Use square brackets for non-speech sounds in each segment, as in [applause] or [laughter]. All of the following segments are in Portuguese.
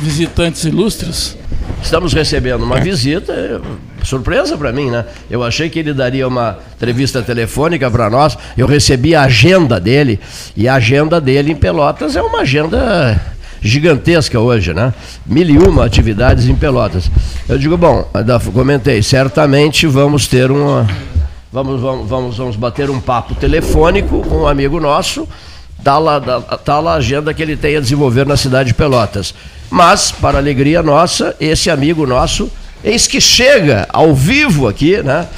visitantes ilustres. Estamos recebendo uma visita, é, surpresa para mim, né? Eu achei que ele daria uma entrevista telefônica para nós. Eu recebi a agenda dele e a agenda dele em Pelotas é uma agenda gigantesca hoje, né? Mil e uma atividades em Pelotas. Eu digo, bom, comentei, certamente vamos ter uma. Vamos, vamos, vamos, vamos bater um papo telefônico com um amigo nosso, tal a, tal a agenda que ele tem a desenvolver na cidade de Pelotas. Mas, para alegria nossa, esse amigo nosso, eis que chega ao vivo aqui, né?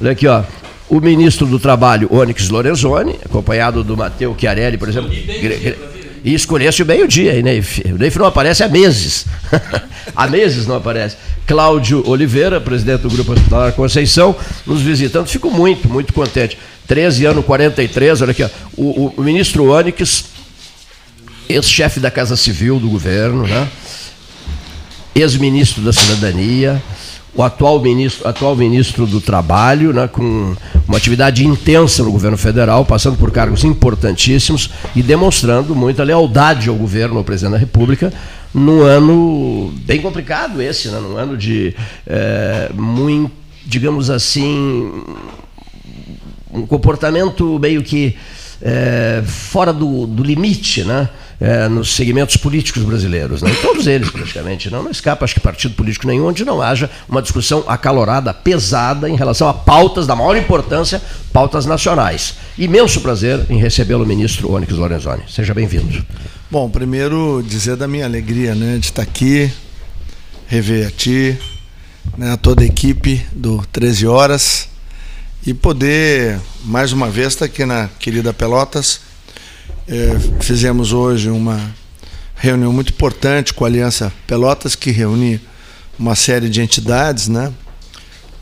Olha aqui, ó. O ministro do Trabalho, Onyx Lorenzoni, acompanhado do Matteo Chiarelli, por exemplo. E escolhesse o meio-dia aí, Neif. O Neif não aparece há meses. [laughs] há meses não aparece. Cláudio Oliveira, presidente do Grupo Hospitalar Conceição, nos visitando. Fico muito, muito contente. 13 anos 43, olha aqui, ó. O, o ministro Onyx, ex-chefe da Casa Civil do governo, né? ex-ministro da Cidadania, o atual ministro, atual ministro do Trabalho, né, com uma atividade intensa no governo federal, passando por cargos importantíssimos e demonstrando muita lealdade ao governo, ao presidente da República, num ano bem complicado esse, né, num ano de é, muito, digamos assim, um comportamento meio que é, fora do, do limite, né? É, nos segmentos políticos brasileiros, né? todos eles praticamente, não, não escapa acho que partido político nenhum onde não haja uma discussão acalorada, pesada em relação a pautas da maior importância, pautas nacionais. Imenso prazer em recebê-lo, ministro Onyx Lorenzoni. Seja bem-vindo. Bom, primeiro dizer da minha alegria né, de estar aqui, rever a ti, né, a toda a equipe do 13 Horas e poder, mais uma vez, estar aqui na querida Pelotas é, fizemos hoje uma reunião muito importante com a Aliança Pelotas, que reúne uma série de entidades, né?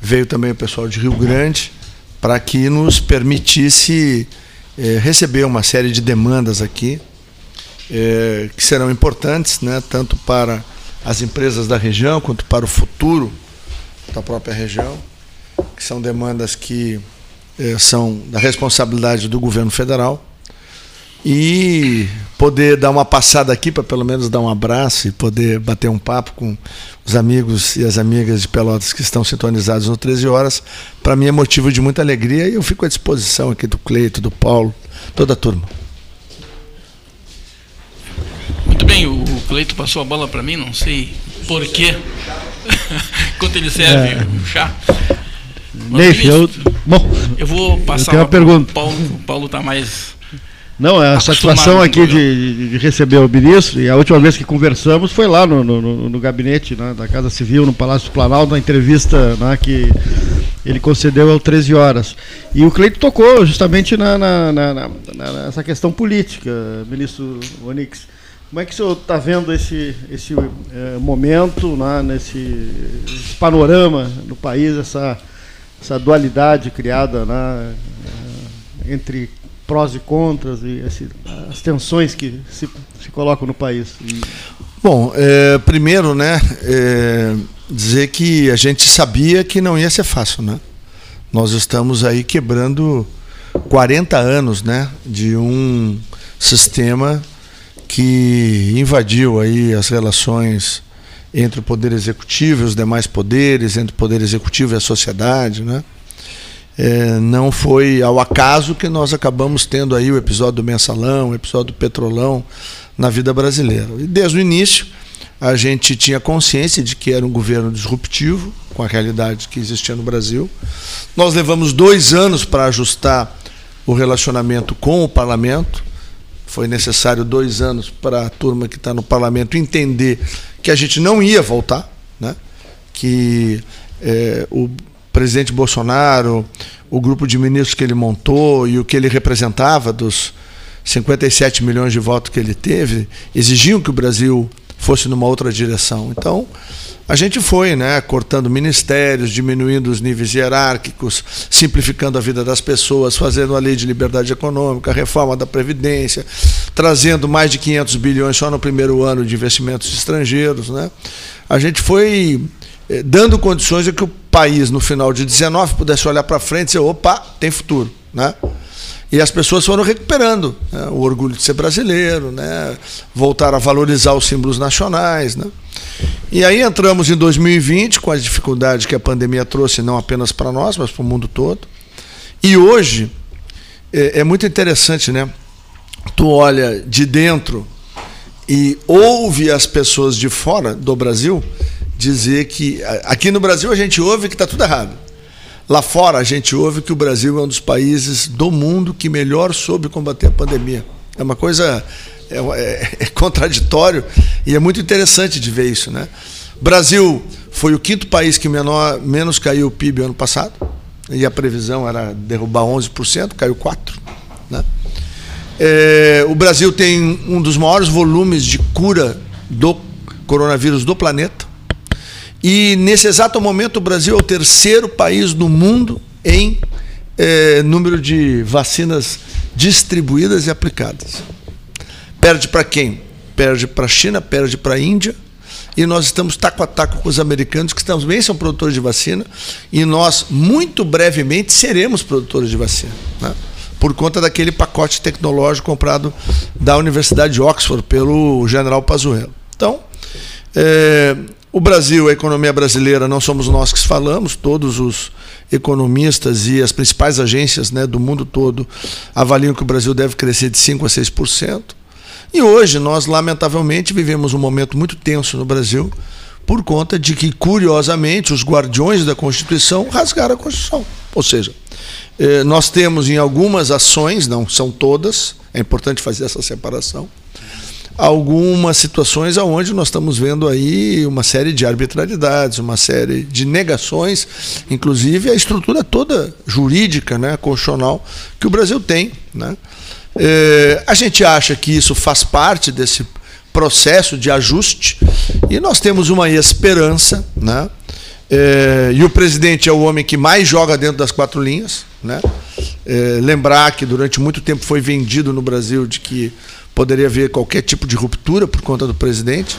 Veio também o pessoal de Rio Grande para que nos permitisse é, receber uma série de demandas aqui é, que serão importantes, né? Tanto para as empresas da região quanto para o futuro da própria região, que são demandas que é, são da responsabilidade do governo federal e poder dar uma passada aqui para pelo menos dar um abraço e poder bater um papo com os amigos e as amigas de Pelotas que estão sintonizados no 13 horas, para mim é motivo de muita alegria e eu fico à disposição aqui do Cleito, do Paulo, toda a turma. Muito bem, o Cleito passou a bola para mim, não sei por quê. [laughs] Quanto ele serve é. o chá. Neif, eu, bom, eu vou passar eu tenho uma pergunta. Paulo, o Paulo está mais não, é a satisfação aqui de, de, receber o ministro, e a última vez que conversamos foi lá no, no, no gabinete né, da Casa Civil, no Palácio Planalto, na entrevista né, que ele concedeu às 13 horas. E o Cleito tocou justamente na, na, na, nessa questão política, ministro Onix. Como é que o senhor está vendo esse, esse é, momento, né, nesse esse panorama no país, essa, essa dualidade criada né, entre prós e contras e esse, as tensões que se, se colocam no país? Bom, é, primeiro, né, é, dizer que a gente sabia que não ia ser fácil, né? Nós estamos aí quebrando 40 anos, né, de um sistema que invadiu aí as relações entre o poder executivo e os demais poderes, entre o poder executivo e a sociedade, né? É, não foi ao acaso que nós acabamos tendo aí o episódio do mensalão, o episódio do petrolão na vida brasileira. E desde o início a gente tinha consciência de que era um governo disruptivo com a realidade que existia no Brasil. Nós levamos dois anos para ajustar o relacionamento com o parlamento. Foi necessário dois anos para a turma que está no parlamento entender que a gente não ia voltar, né? que é, o presidente Bolsonaro, o grupo de ministros que ele montou e o que ele representava dos 57 milhões de votos que ele teve, exigiam que o Brasil fosse numa outra direção. Então, a gente foi, né, cortando ministérios, diminuindo os níveis hierárquicos, simplificando a vida das pessoas, fazendo a lei de liberdade econômica, a reforma da previdência, trazendo mais de 500 bilhões só no primeiro ano de investimentos estrangeiros, né? A gente foi dando condições de que o país, no final de 19, pudesse olhar para frente e dizer, opa, tem futuro. Né? E as pessoas foram recuperando né? o orgulho de ser brasileiro, né? voltar a valorizar os símbolos nacionais. Né? E aí entramos em 2020 com as dificuldades que a pandemia trouxe, não apenas para nós, mas para o mundo todo. E hoje é, é muito interessante, né? Tu olha de dentro e ouve as pessoas de fora do Brasil dizer que aqui no Brasil a gente ouve que está tudo errado. Lá fora a gente ouve que o Brasil é um dos países do mundo que melhor soube combater a pandemia. É uma coisa é, é, [laughs] é contraditório e é muito interessante de ver isso, né? Brasil foi o quinto país que menor, menos caiu o PIB ano passado e a previsão era derrubar 11%, caiu 4%. Né? É, o Brasil tem um dos maiores volumes de cura do coronavírus do planeta. E nesse exato momento o Brasil é o terceiro país do mundo em é, número de vacinas distribuídas e aplicadas. Perde para quem? Perde para a China, perde para a Índia, e nós estamos taco a taco com os americanos, que também são produtores de vacina, e nós, muito brevemente, seremos produtores de vacina. Né? Por conta daquele pacote tecnológico comprado da Universidade de Oxford pelo general Pazuello. Então, é, o Brasil, a economia brasileira, não somos nós que falamos, todos os economistas e as principais agências né, do mundo todo avaliam que o Brasil deve crescer de 5% a 6%. E hoje nós, lamentavelmente, vivemos um momento muito tenso no Brasil por conta de que, curiosamente, os guardiões da Constituição rasgaram a Constituição. Ou seja, eh, nós temos em algumas ações, não são todas, é importante fazer essa separação, algumas situações onde nós estamos vendo aí uma série de arbitrariedades, uma série de negações, inclusive a estrutura toda jurídica, né, constitucional que o Brasil tem. Né? É, a gente acha que isso faz parte desse processo de ajuste e nós temos uma esperança, né? É, e o presidente é o homem que mais joga dentro das quatro linhas, né? É, lembrar que durante muito tempo foi vendido no Brasil de que poderia haver qualquer tipo de ruptura por conta do presidente.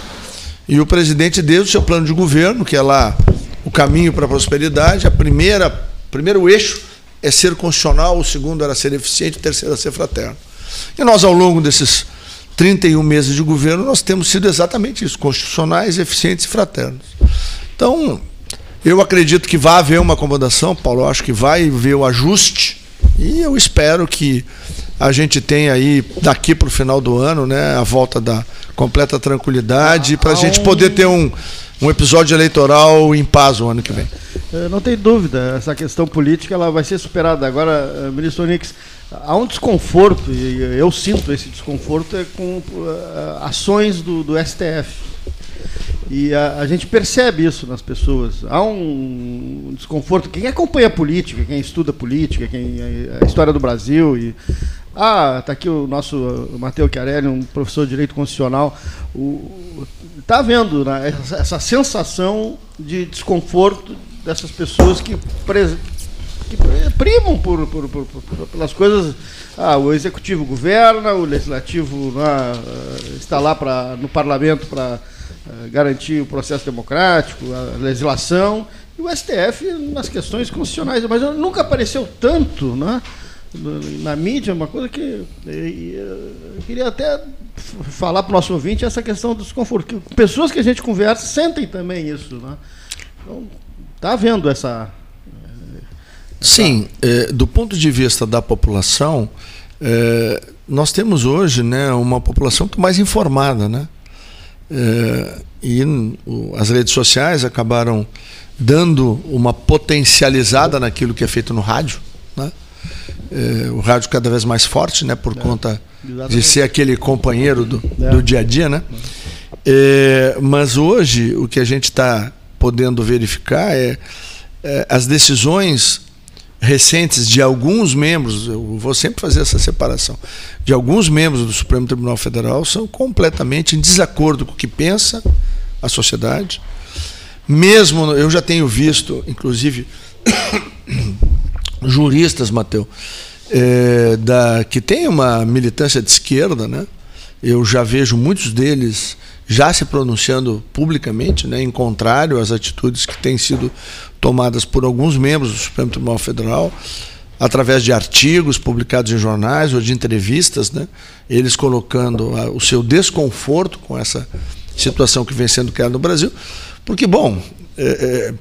E o presidente deu o seu plano de governo, que é lá o caminho para a prosperidade, a primeira primeiro eixo é ser constitucional, o segundo era ser eficiente, o terceiro era ser fraterno. E nós, ao longo desses 31 meses de governo, nós temos sido exatamente isso, constitucionais, eficientes e fraternos. Então, eu acredito que vai haver uma acomodação, Paulo, eu acho que vai haver o ajuste, e eu espero que a gente tenha aí, daqui para o final do ano, né, a volta da completa tranquilidade, para a gente poder ter um, um episódio eleitoral em paz o ano que vem. É, não tem dúvida, essa questão política ela vai ser superada. Agora, eh, ministro Onix, há um desconforto, e eu sinto esse desconforto, é com uh, ações do, do, STF. E a, a, gente percebe isso nas pessoas. Há um desconforto. Quem acompanha política, quem estuda política, quem a história do Brasil e ah, está aqui o nosso Matheus Chiarelli, um professor de Direito Constitucional. Está vendo né, essa, essa, sensação de desconforto dessas pessoas que, que primam por, por, por, pelas coisas. Ah, o executivo governa, o legislativo né, está lá pra, no parlamento para garantir o processo democrático, a legislação, e o STF nas questões constitucionais. Mas nunca apareceu tanto, né? na mídia, uma coisa que eu queria até falar para o nosso ouvinte essa questão do desconforto. Pessoas que a gente conversa sentem também isso. Né? Então, está havendo essa. Sim, é, do ponto de vista da população, é, nós temos hoje né, uma população mais informada. Né? É, e as redes sociais acabaram dando uma potencializada naquilo que é feito no rádio. Né? É, o rádio cada vez mais forte, né, por é, conta exatamente. de ser aquele companheiro do, é. do dia a dia, né? É, mas hoje o que a gente está podendo verificar é, as decisões recentes de alguns membros, eu vou sempre fazer essa separação, de alguns membros do Supremo Tribunal Federal são completamente em desacordo com o que pensa a sociedade. Mesmo eu já tenho visto, inclusive [coughs] juristas, Mateu, é, da, que tem uma militância de esquerda, né? Eu já vejo muitos deles já se pronunciando publicamente, né, em contrário às atitudes que têm sido tomadas por alguns membros do Supremo Tribunal Federal. através de artigos publicados em jornais ou de entrevistas, né? eles colocando a, o seu desconforto com essa situação que vem sendo criada no Brasil. Porque, bom, é, é,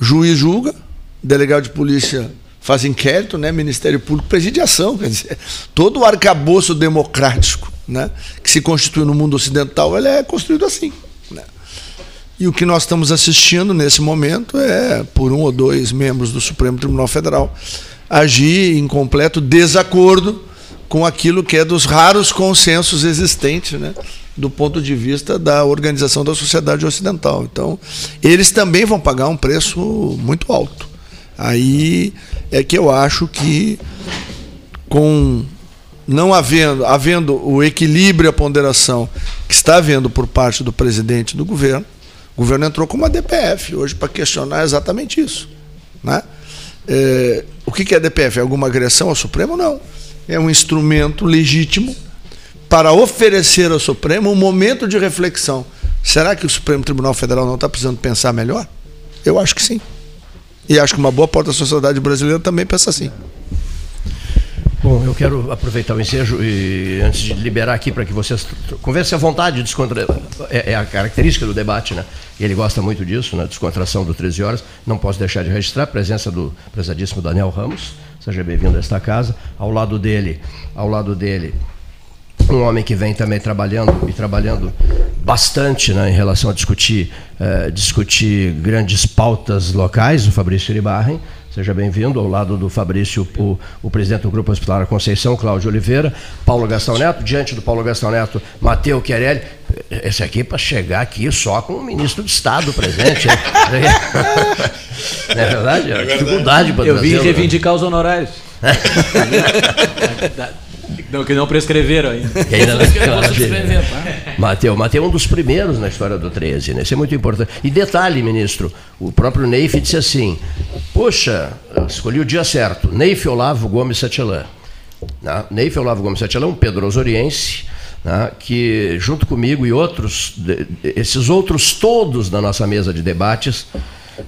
juiz julga, delegado de polícia faz inquérito, né? Ministério Público preside ação. Quer dizer, todo o arcabouço democrático né? que se constitui no mundo ocidental ele é construído assim. E o que nós estamos assistindo nesse momento é, por um ou dois membros do Supremo Tribunal Federal, agir em completo desacordo com aquilo que é dos raros consensos existentes, né? do ponto de vista da organização da sociedade ocidental. Então, eles também vão pagar um preço muito alto. Aí é que eu acho que com não havendo, havendo o equilíbrio e a ponderação que está havendo por parte do presidente do governo, o governo entrou com uma DPF hoje para questionar exatamente isso. Né? É, o que é a DPF? É alguma agressão ao Supremo? Não. É um instrumento legítimo para oferecer ao Supremo um momento de reflexão. Será que o Supremo Tribunal Federal não está precisando pensar melhor? Eu acho que sim. E acho que uma boa parte da sociedade brasileira também pensa assim. Bom, eu quero aproveitar o ensejo e antes de liberar aqui para que vocês conversem à vontade, descontra... é, é, a característica do debate, né? Ele gosta muito disso, né? Descontração do 13 horas. Não posso deixar de registrar a presença do prezadíssimo Daniel Ramos. Seja bem-vindo a esta casa. Ao lado dele, ao lado dele, um homem que vem também trabalhando e trabalhando bastante né, em relação a discutir, uh, discutir grandes pautas locais, o Fabrício Iribarren. Seja bem-vindo ao lado do Fabrício, o, o, presidente do Grupo Hospitalar Conceição, Cláudio Oliveira, Paulo Gastão Neto, diante do Paulo Gastão Neto, Mateu Querelli. Esse aqui para chegar aqui só com o ministro de Estado presente. [laughs] Não é verdade? É, é dificuldade para Eu vim né? reivindicar os honorários. [laughs] Não, que não prescreveram ainda. Que [laughs] ainda não prescreveram. Tá? Mateu, Mateu é um dos primeiros na história do 13, né? Isso é muito importante. E detalhe, ministro, o próprio Neif disse assim: Poxa, escolhi o dia certo. Neif Olavo Gomes Satielã. Né? Neif Olavo Gomes Satielã, um pedrosoriense, né? que junto comigo e outros, esses outros todos na nossa mesa de debates,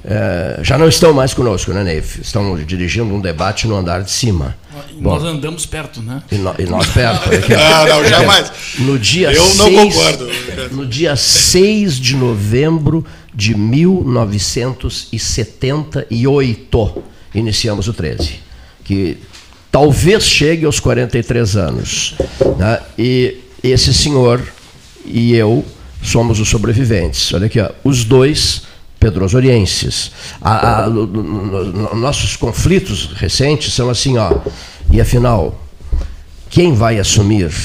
é, já não estão mais conosco, né, Neif? Estão dirigindo um debate no andar de cima. E Bom, nós andamos perto, né? E, no, e nós perto. É [laughs] ah, não, jamais. No dia Eu não concordo. No dia 6 de novembro de 1978, iniciamos o 13. Que talvez chegue aos 43 anos. Né? E esse senhor e eu somos os sobreviventes. Olha aqui, ó, os dois pedrosorienses. A, a, nossos conflitos recentes são assim, ó. E afinal, quem vai assumir? [laughs]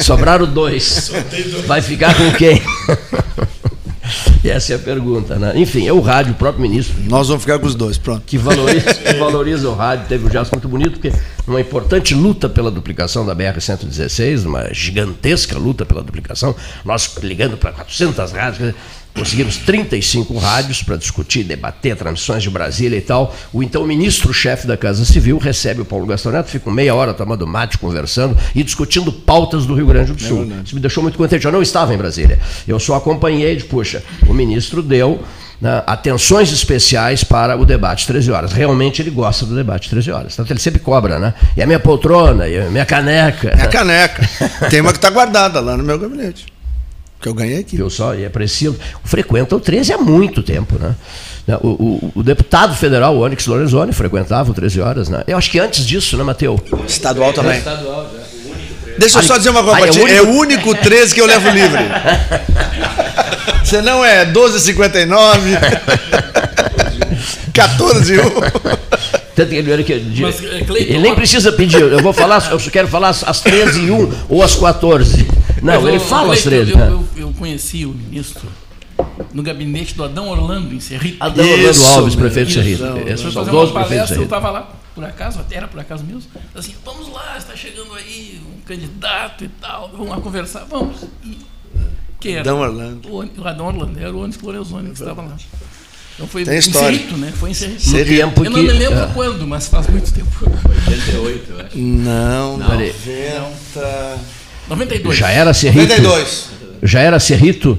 Sobraram dois. Vai ficar com quem? [laughs] Essa é a pergunta, né? Enfim, é o rádio, o próprio ministro. Nós vamos ficar com os dois, pronto. Que valoriza, que valoriza o rádio. Teve um gesto muito bonito, porque uma importante luta pela duplicação da BR-116, uma gigantesca luta pela duplicação, nós ligando para 400 rádios. Conseguimos 35 rádios para discutir, debater transmissões de Brasília e tal. O então ministro-chefe da Casa Civil recebe o Paulo Gastão Neto, fica meia hora tomando mate, conversando e discutindo pautas do Rio Grande do Sul. Isso me deixou muito contente. Eu não estava em Brasília. Eu só acompanhei de, puxa, o ministro deu né, atenções especiais para o debate 13 horas. Realmente ele gosta do debate 13 horas. Tanto ele sempre cobra, né? E a minha poltrona, e a minha caneca. Minha caneca. Tem uma que está guardada lá no meu gabinete que eu ganhei aqui. Viu só? E é preciso. Frequenta o 13 há muito tempo, né? O, o, o deputado federal, o Onyx Lorenzoni, frequentava o 13 horas, né? Eu acho que antes disso, né, Mateu? Estadual também. Estadual, já. Deixa eu só dizer uma coisa, ah, é, o único 13 que eu levo livre. [laughs] Você não é 12,59, 14 1. Tanto que ele, que, Mas, é, Cleiton, ele nem precisa pedir, eu vou falar, eu quero falar às 13 e 1 ou às 14. Não, ele fala às 13. Eu, né? eu, eu, conheci o ministro no gabinete do Adão Orlando, em Serrito. Adão Orlando Alves, prefeito de Serrito. Esse foi o prefeito Eu estava lá, por acaso, até era por acaso mesmo. Assim, vamos lá, está chegando aí um candidato e tal, vamos lá conversar, vamos. E, quem era? Adão Orlando. O, o Adão Orlando, era o Onyx Lorenzoni que estava lá. Então foi Tem história. Cerrito, né? Foi em Cerrito. Tempo eu não me lembro é. quando, mas faz muito tempo. 88, eu acho. Não, não. 90. 92. Já era Cerrito? 92. Já era Cerrito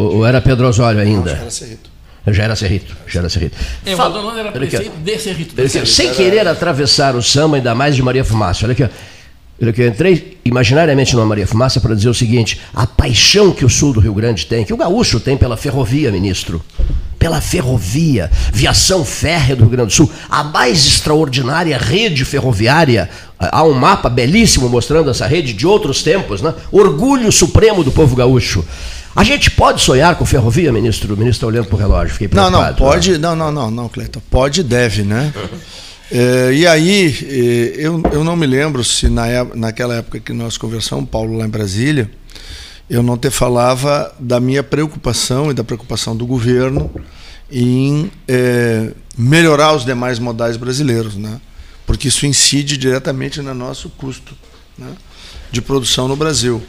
ou, ou era Pedro Osório ainda? Não, já era Cerrito. Já era Cerrito, já era Cerrito. É, o Aldonão era prefeito de Cerrito. Aqui, sem querer atravessar o samba, ainda mais de Maria Fumaça. Olha aqui, Olha aqui, eu entrei imaginariamente numa Maria Fumaça para dizer o seguinte: a paixão que o sul do Rio Grande tem, que o gaúcho tem pela ferrovia, ministro. Pela ferrovia, viação férrea do Rio Grande do Sul, a mais extraordinária rede ferroviária. Há um mapa belíssimo mostrando essa rede de outros tempos, né? Orgulho supremo do povo gaúcho. A gente pode sonhar com ferrovia, ministro? O ministro está olhando para o relógio, fiquei preocupado. Não, não, pode, não, não, não, não, Cleiton. Pode e deve, né? [laughs] É, e aí, é, eu, eu não me lembro se na, naquela época que nós conversamos, Paulo, lá em Brasília, eu não te falava da minha preocupação e da preocupação do governo em é, melhorar os demais modais brasileiros, né? porque isso incide diretamente no nosso custo né? de produção no Brasil.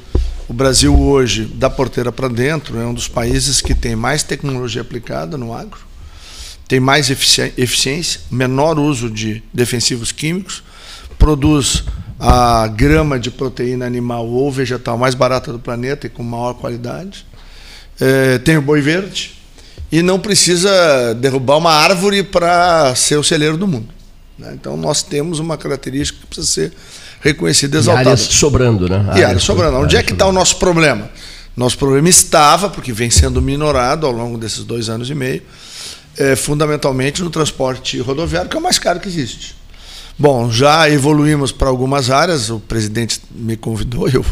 O Brasil hoje, da porteira para dentro, é um dos países que tem mais tecnologia aplicada no agro, tem mais eficiência, menor uso de defensivos químicos, produz a grama de proteína animal ou vegetal mais barata do planeta e com maior qualidade. É, tem o boi verde e não precisa derrubar uma árvore para ser o celeiro do mundo. Né? Então nós temos uma característica que precisa ser reconhecida, exaltada. E áreas sobrando, né? E áreas sobrando. Onde é que está o nosso problema? Nosso problema estava, porque vem sendo minorado ao longo desses dois anos e meio, é, fundamentalmente no transporte rodoviário, que é o mais caro que existe. Bom, já evoluímos para algumas áreas, o presidente me convidou, [laughs] eu,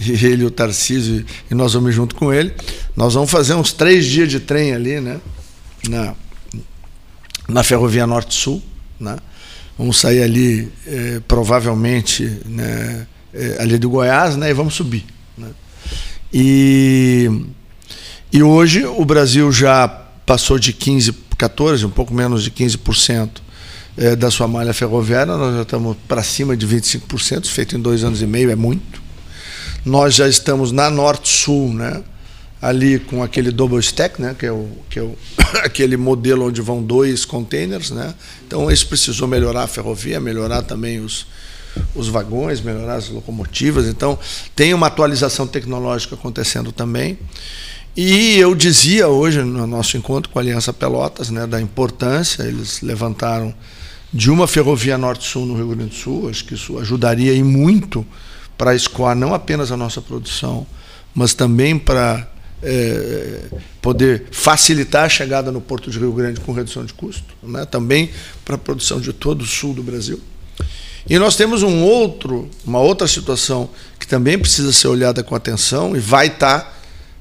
ele, o Tarcísio, e nós vamos junto com ele. Nós vamos fazer uns três dias de trem ali, né? Na, na Ferrovia Norte-Sul, né? Vamos sair ali, é, provavelmente, né, é, ali do Goiás, né, e vamos subir. Né? E, e hoje o Brasil já passou de 15, 14, um pouco menos de 15% é, da sua malha ferroviária, nós já estamos para cima de 25%, feito em dois anos e meio, é muito. Nós já estamos na Norte-Sul, né? Ali com aquele double stack, né, que é, o, que é o, [coughs] aquele modelo onde vão dois containers. Né? Então, isso precisou melhorar a ferrovia, melhorar também os, os vagões, melhorar as locomotivas. Então, tem uma atualização tecnológica acontecendo também. E eu dizia hoje, no nosso encontro com a Aliança Pelotas, né, da importância, eles levantaram de uma ferrovia norte-sul no Rio Grande do Sul, acho que isso ajudaria e muito para escoar não apenas a nossa produção, mas também para é, poder facilitar a chegada no Porto de Rio Grande com redução de custo, né? também para a produção de todo o sul do Brasil. E nós temos um outro, uma outra situação que também precisa ser olhada com atenção e vai estar, tá,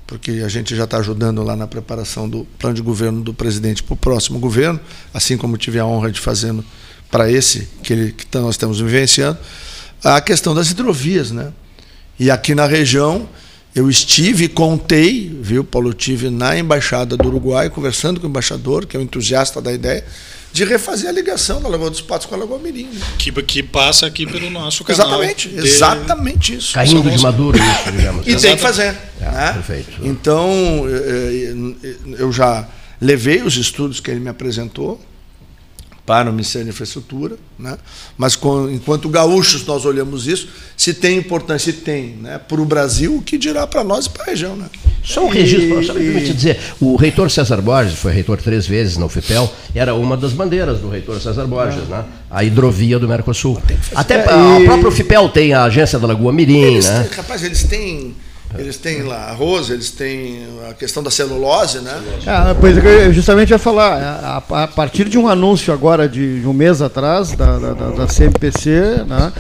porque a gente já está ajudando lá na preparação do plano de governo do presidente para o próximo governo, assim como tive a honra de fazendo para esse que, ele, que nós estamos vivenciando, a questão das hidrovias. Né? E aqui na região eu estive, contei, viu, Paulo, eu estive na Embaixada do Uruguai, conversando com o embaixador, que é um entusiasta da ideia, de refazer a ligação da Lagoa dos Patos com a Lagoa Mirim. Né? Que, que passa aqui pelo nosso canal. Exatamente, de... exatamente isso. Caindo de maduro isso, digamos. E tem que fazer. É, né? Perfeito. Então, eh, eh, eu já levei os estudos que ele me apresentou, para o Ministério da Infraestrutura, né? mas com, enquanto gaúchos nós olhamos isso, se tem importância, se tem, né? para o Brasil, o que dirá para nós e para a região. Né? Só um registro, e, só me te dizer, o reitor César Borges, foi reitor três vezes na UFPEL, era uma das bandeiras do reitor César Borges, né? a hidrovia do Mercosul. Até é, a, e... própria UFPEL tem a agência da Lagoa Mirim. Eles né? Rapaz, eles têm eles têm lá arroz, eeles têm a questão da celulose, né? Ah, pois é, eu justamente ia falar, a, a, partir de um anúncio agora de, de um mês atrás da, da, da CMPC, né,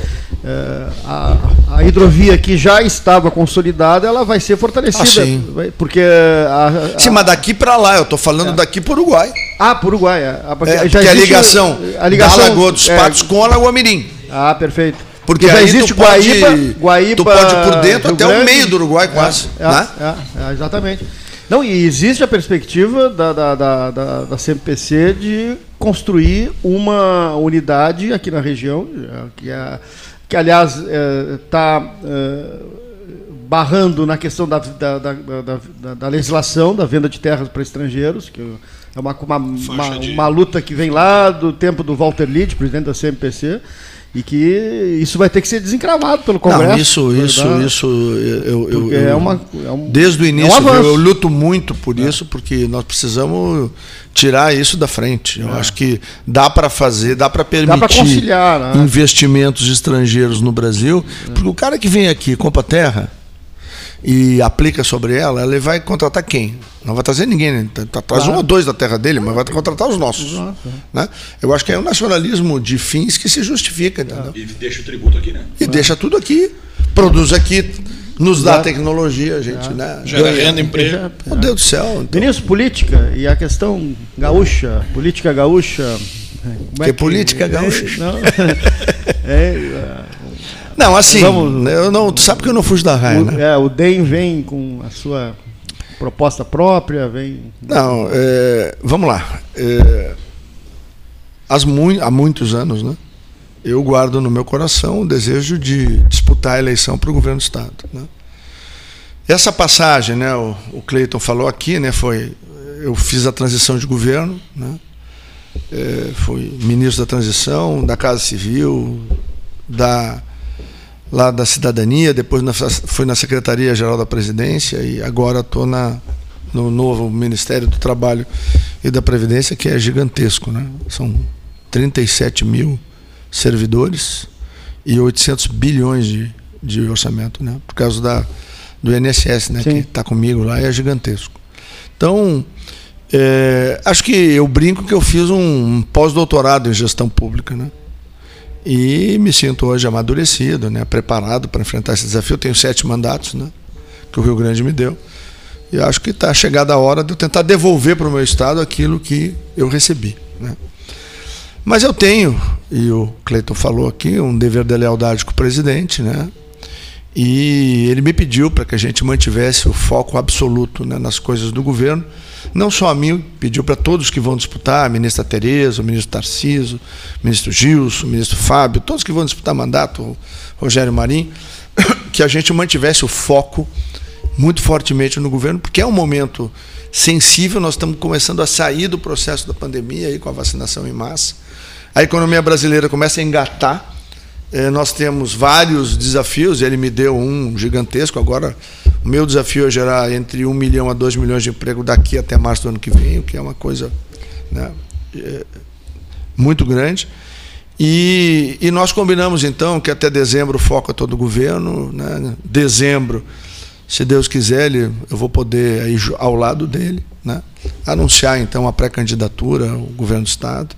é, a, a, hidrovia que já estava consolidada, ela vai ser fortalecida. Ah, sim. Porque a, a, sim, mas daqui para lá, eu estou falando é. daqui para o Uruguai. Ah, para o Uruguai. É. é, já que é a ligação, a ligação da Lagoa dos é. Patos com a Lagoa Mirim. Ah, perfeito. Porque já existe tu Guaíba, pode, Guaíba, tu pode por dentro Rio até Grande, o meio do Uruguai quase. É, né? é, é, exatamente. Não, e existe a perspectiva da, da, da, da, da CMPC de construir uma unidade aqui na região, que, é, que aliás está é, é, barrando na questão da, da, da, da, da legislação da venda de terras para estrangeiros, que é uma, uma, uma, uma, luta que vem lá do tempo do Walter Lied, presidente da CMPC, e que isso vai ter que ser desencravado pelo Congresso. Não, isso, isso, da... isso. Eu, eu, eu, é uma, é um, desde o início, é um eu, luto muito por é. isso, porque nós precisamos tirar isso da frente. Eu é. acho que dá para fazer, dá para permitir dá né? investimentos estrangeiros no Brasil, é. porque o cara que vem aqui compra terra e aplica sobre ela, ele vai contratar quem? Não vai trazer ninguém, né? Tá, tá, traz claro. um ou dois da terra dele, mas vai contratar os nossos. Exato. Né? Eu acho que é um nacionalismo de fins que se justifica. Entendeu? E deixa o tributo aqui, né? E deixa tudo aqui, produz aqui, nos dá tecnologia, a gente, né? Gera renda, emprego. Meu Deus do céu. Então. Ministro, política e a questão gaúcha, política gaúcha. É que, que política gaúcha? [laughs] Não, [laughs] é, não, assim, Vamos, eu não, tu sabe que eu não fujo da raia, o, né? É, o DEM vem com a sua proposta própria, vem... Não, é, vamos lá. É, mu há muitos anos, né? Eu guardo no meu coração o desejo de disputar a eleição para o governo do Estado. Né? Essa passagem, né, o, o Cleiton falou aqui, né, foi, eu fiz a transição de governo, né, é, fui ministro da transição, da Casa Civil, da lá da cidadania, depois na, fui na Secretaria Geral da Presidência e agora estou na no novo Ministério do Trabalho e da Previdência, que é gigantesco, né? São 37 mil servidores e 800 bilhões de, de orçamento, né? Por causa da, do INSS, né? Sim. Que está comigo lá, é gigantesco. Então, é, acho que eu brinco que eu fiz um pós-doutorado em gestão pública, né? E me sinto hoje amadurecido, né, preparado para enfrentar esse desafio. Tenho sete mandatos né, que o Rio Grande me deu. E acho que está chegada a hora de eu tentar devolver para o meu Estado aquilo que eu recebi. Né. Mas eu tenho, e o Cleiton falou aqui, um dever de lealdade com o presidente, né? E ele me pediu para que a gente mantivesse o foco absoluto né, nas coisas do governo não só a mim, pediu para todos que vão disputar, a ministra Tereza, o ministro Tarciso, o ministro Gilson, o ministro Fábio, todos que vão disputar mandato, o Rogério Marim, [coughs] que a gente mantivesse o foco muito fortemente no governo, porque é um momento sensível, nós estamos começando a sair do processo da pandemia aí com a vacinação em massa. A economia brasileira começa a engatar, nós temos vários desafios, ele me deu um gigantesco. Agora, o meu desafio é gerar entre 1 milhão a 2 milhões de emprego daqui até março do ano que vem, o que é uma coisa né, é, muito grande. E, e, nós combinamos então que até dezembro foca todo o governo. Né? Dezembro, se Deus quiser, ele, eu vou poder ir ao lado dele, né? anunciar então a pré-candidatura ao governo do Estado.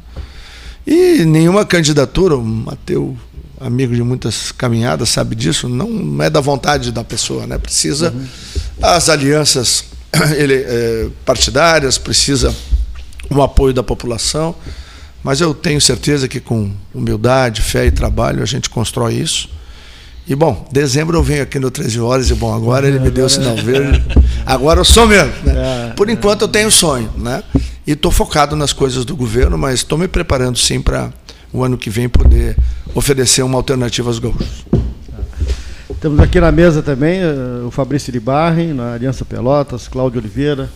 E nenhuma candidatura, o Mateu amigo de muitas caminhadas, sabe disso, não é da vontade da pessoa, né? Precisa uhum. as alianças [clears throat] ele, é, partidárias, precisa o apoio da população, mas eu tenho certeza que com humildade, fé e trabalho a gente constrói isso. E bom, dezembro eu venho aqui no 13 horas e bom, agora ele me deu o sinal verde. Agora eu sou mesmo. Né? É, Por enquanto eu tenho sonho, né? E estou focado nas coisas do governo, mas estou me preparando sim para o ano que vem poder oferecer uma alternativa aos gaúchos. Temos aqui na mesa também uh, o Fabrício Libarri, na Aliança Pelotas, Cláudio Oliveira,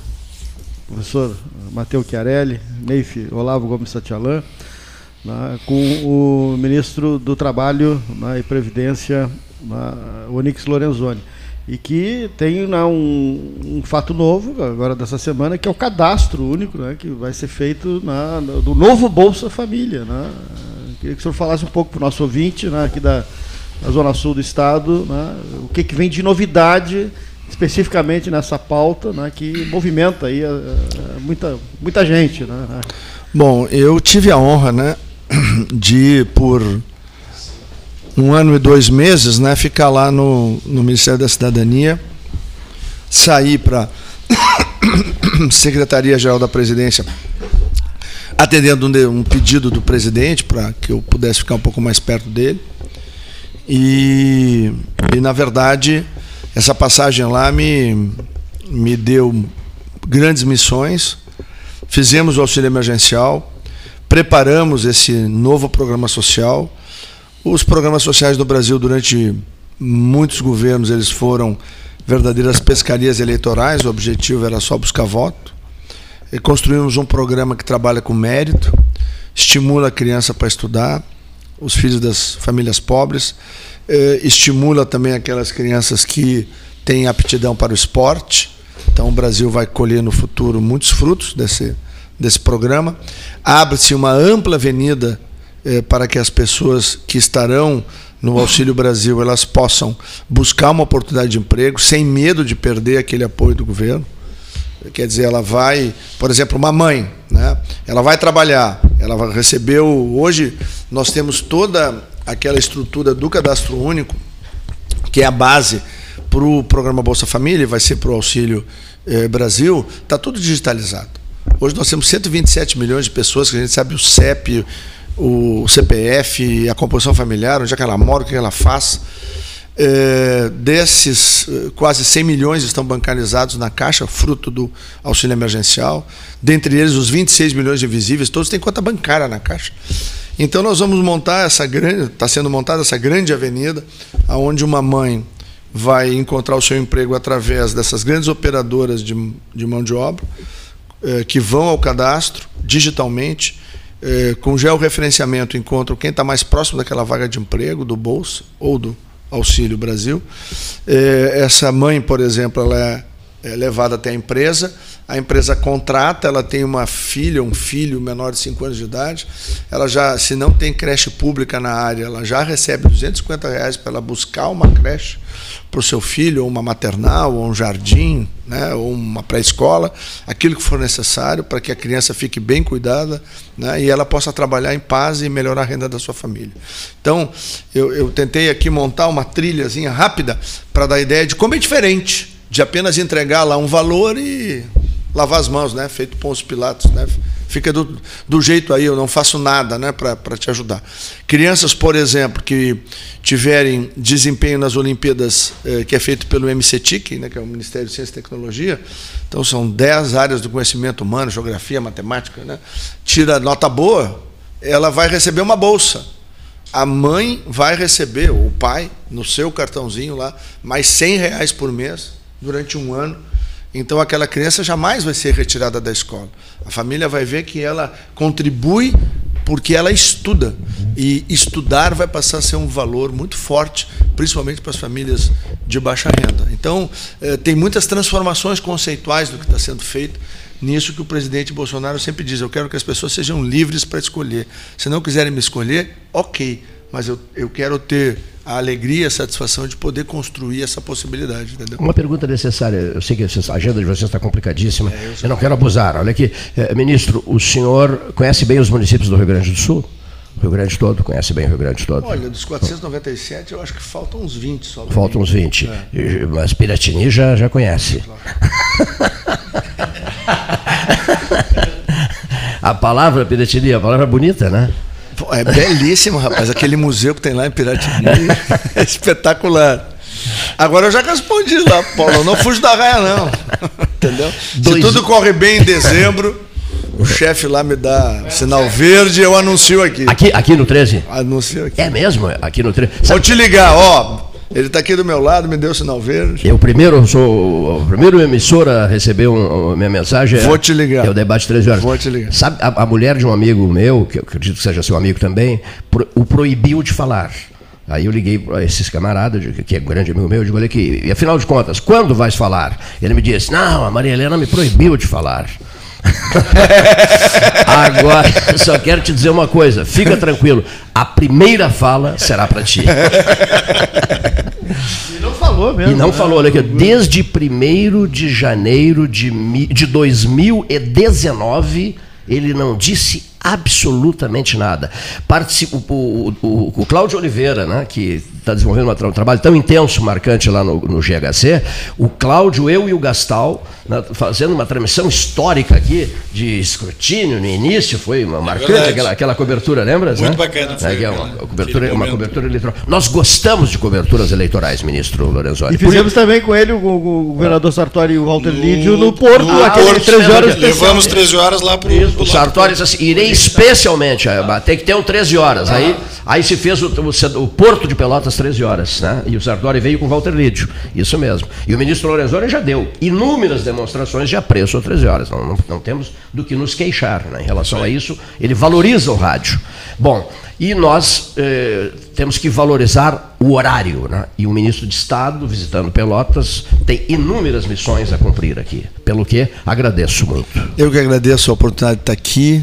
professor Matheus Chiarelli, Neif Olavo Gomes Satialan, né, com o ministro do Trabalho né, e Previdência, né, Onix Lorenzoni e que tem né, um, um, fato novo agora dessa semana que é o cadastro único né, que vai ser feito na, do novo Bolsa Família. Né? Queria que o senhor falasse um pouco para o nosso ouvinte né, aqui da, da, Zona Sul do Estado né, o que, que vem de novidade especificamente nessa pauta né, que movimenta aí a, a, muita, muita gente. Né? Bom, eu tive a honra né, de, por um ano e dois meses, né, ficar lá no, no Ministério da Cidadania, sair para [coughs] Secretaria-Geral da Presidência, atendendo um, um pedido do presidente para que eu pudesse ficar um pouco mais perto dele. E, e na verdade, essa passagem lá me, me deu grandes missões. Fizemos o auxílio emergencial, preparamos esse novo programa social os programas sociais do Brasil durante muitos governos eles foram verdadeiras pescarias eleitorais, o objetivo era só buscar voto. E construímos um programa que trabalha com mérito, estimula a criança para estudar, os filhos das famílias pobres, eh, estimula também aquelas crianças que têm aptidão para o esporte. Então o Brasil vai colher no futuro muitos frutos desse, desse programa. Abre-se uma ampla avenida eh, para que as pessoas que estarão no Auxílio Brasil elas possam buscar uma oportunidade de emprego sem medo de perder aquele apoio do governo. Quer dizer, ela vai, por exemplo, uma mãe, né? ela vai trabalhar, ela recebeu. Hoje nós temos toda aquela estrutura do cadastro único, que é a base para o programa Bolsa Família, vai ser para o Auxílio eh, Brasil, está tudo digitalizado. Hoje nós temos 127 milhões de pessoas que a gente sabe o CEP, o CPF, a composição familiar, onde é que ela mora, o que ela faz. É, desses, eh, quase 100 milhões estão bancarizados na Caixa, fruto do auxílio emergencial. Dentre eles, os 26 milhões de invisíveis, todos têm conta bancária na Caixa. Então, nós vamos montar essa grande, está sendo montada essa grande avenida, onde uma mãe vai encontrar o seu emprego através dessas grandes operadoras de, de mão de obra, é, que vão ao cadastro digitalmente, é, com georreferenciamento, encontram quem está mais próximo daquela vaga de emprego, do Bolsa ou do Auxílio Brasil. É, essa mãe, por exemplo, ela é, é levada até a empresa, a empresa contrata, ela tem uma filha, um filho menor de 5 anos de idade, ela já, se não tem creche pública na área, ela já recebe 250 reais para ela buscar uma creche para o seu filho, ou uma maternal, ou um jardim, né, ou uma pré-escola, aquilo que for necessário para que a criança fique bem cuidada né, e ela possa trabalhar em paz e melhorar a renda da sua família. Então, eu, eu tentei aqui montar uma trilhazinha rápida para dar ideia de como é diferente de apenas entregar lá um valor e lavar as mãos, né? Feito Pôncio Pilatos, né? Fica do, do jeito aí, eu não faço nada né, para te ajudar. Crianças, por exemplo, que tiverem desempenho nas Olimpíadas, eh, que é feito pelo MCTIC, né, que é o Ministério de Ciência e Tecnologia, então são 10 áreas do conhecimento humano, geografia, matemática, né, tira nota boa, ela vai receber uma bolsa. A mãe vai receber, ou o pai, no seu cartãozinho lá, mais 100 reais por mês durante um ano então aquela criança jamais vai ser retirada da escola. A família vai ver que ela contribui porque ela estuda. E estudar vai passar a ser um valor muito forte, principalmente para as famílias de baixa renda. Então, eh, tem muitas transformações conceituais do que está sendo feito nisso que o presidente Bolsonaro sempre diz: eu quero que as pessoas sejam livres para escolher. Se não quiserem me escolher, ok, mas eu, eu quero ter a alegria, a satisfação de poder construir essa possibilidade. Entendeu? Uma pergunta necessária, eu sei que a agenda de vocês está complicadíssima, é, eu, eu, não quero abusar. Olha aqui, é, ministro, o senhor conhece bem os municípios do Rio Grande do Sul? O Rio Grande todo, conhece bem o Rio Grande todo? Olha, dos 497, eu acho que faltam uns 20 só. Faltam uns 20. É. Mas Piratini já, já conhece. Claro. [laughs] a palavra Piratini, a palavra bonita, né? É belíssimo, rapaz. Aquele museu que tem lá em Piratini [laughs] é espetacular. Agora eu já respondi lá, Paulo. Eu não fujo da raia, não. Entendeu? Dois... Se tudo corre bem em dezembro, o chefe lá me dá sinal verde eu anuncio aqui. Aqui, aqui no 13? Anuncio aqui. É mesmo? Aqui no 13. Vou te ligar, ó. Ele está aqui do meu lado, me deu sinal verde. Eu primeiro sou o primeiro emissor a receber um, minha mensagem. Vou é, te ligar. É o debate 13 horas. Vou te ligar. Sabe, a, a mulher de um amigo meu, que eu acredito que seja seu amigo também, pro, o proibiu de falar. Aí eu liguei para esses camaradas, que é um grande amigo meu, eu digo, olha aqui, e afinal de contas, quando vais falar? Ele me disse, não, a Maria Helena me proibiu de falar. Agora, só quero te dizer uma coisa, fica tranquilo, a primeira fala será para ti. E não falou mesmo. E não né? falou, olha aqui, desde 1 de janeiro de, de 2019, ele não disse absolutamente nada. Participa, o, o, o, Cláudio Oliveira, né, que está desenvolvendo um trabalho tão intenso, marcante lá no, no GHC, o Cláudio, eu e o Gastal na, fazendo uma transmissão histórica aqui de escrutínio no início, foi uma marcante verdade. aquela, aquela cobertura, lembra? Muito bacana, foi É, é aquela- uma, cobertura, uma cobertura eleitoral. Nós gostamos de coberturas eleitorais, ministro Lorenzoni. E fizemos também com ele, o, o governador Sartori e o Walter Lídio, no Porto, no aquele Porto, 13 horas. Levamos 13 horas lá pro o. Sartori disse assim, irei especialmente, ah, tem que ter um 13 horas. Aí, aí se fez o, o, o Porto de Pelotas 13 horas, né? E o Sartori veio com o Walter Lídio, isso mesmo. E o ministro Lorenzoni já deu inúmeras demonstrações de apreço a 13 horas. Não, não, não temos do que nos queixar né? em relação a isso. Ele valoriza o rádio. Bom, e nós eh, temos que valorizar o horário. Né? E o ministro de Estado, visitando Pelotas, tem inúmeras missões a cumprir aqui. Pelo que agradeço muito. Eu que agradeço a oportunidade de estar aqui.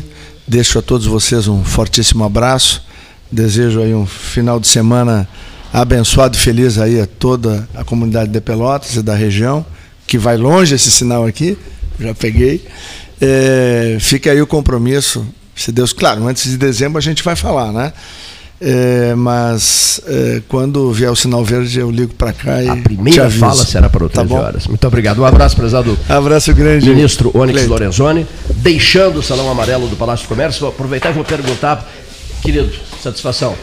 Deixo a todos vocês um fortíssimo abraço. Desejo aí um final de semana abençoado e feliz aí a toda a comunidade de Pelotas e da região, que vai longe esse sinal aqui, já peguei. É, fica aí o compromisso, se Deus, claro, antes de dezembro a gente vai falar, né? É, mas é, quando vier o sinal verde eu ligo para cá e A primeira fala será para o Tá 13 bom? horas. Muito obrigado. Um abraço, prezado Abraço grande. ministro Onyx. Lorenzoni. Deixando o Salão Amarelo do Palácio do Comércio, vou aproveitar e vou perguntar, querido, satisfação.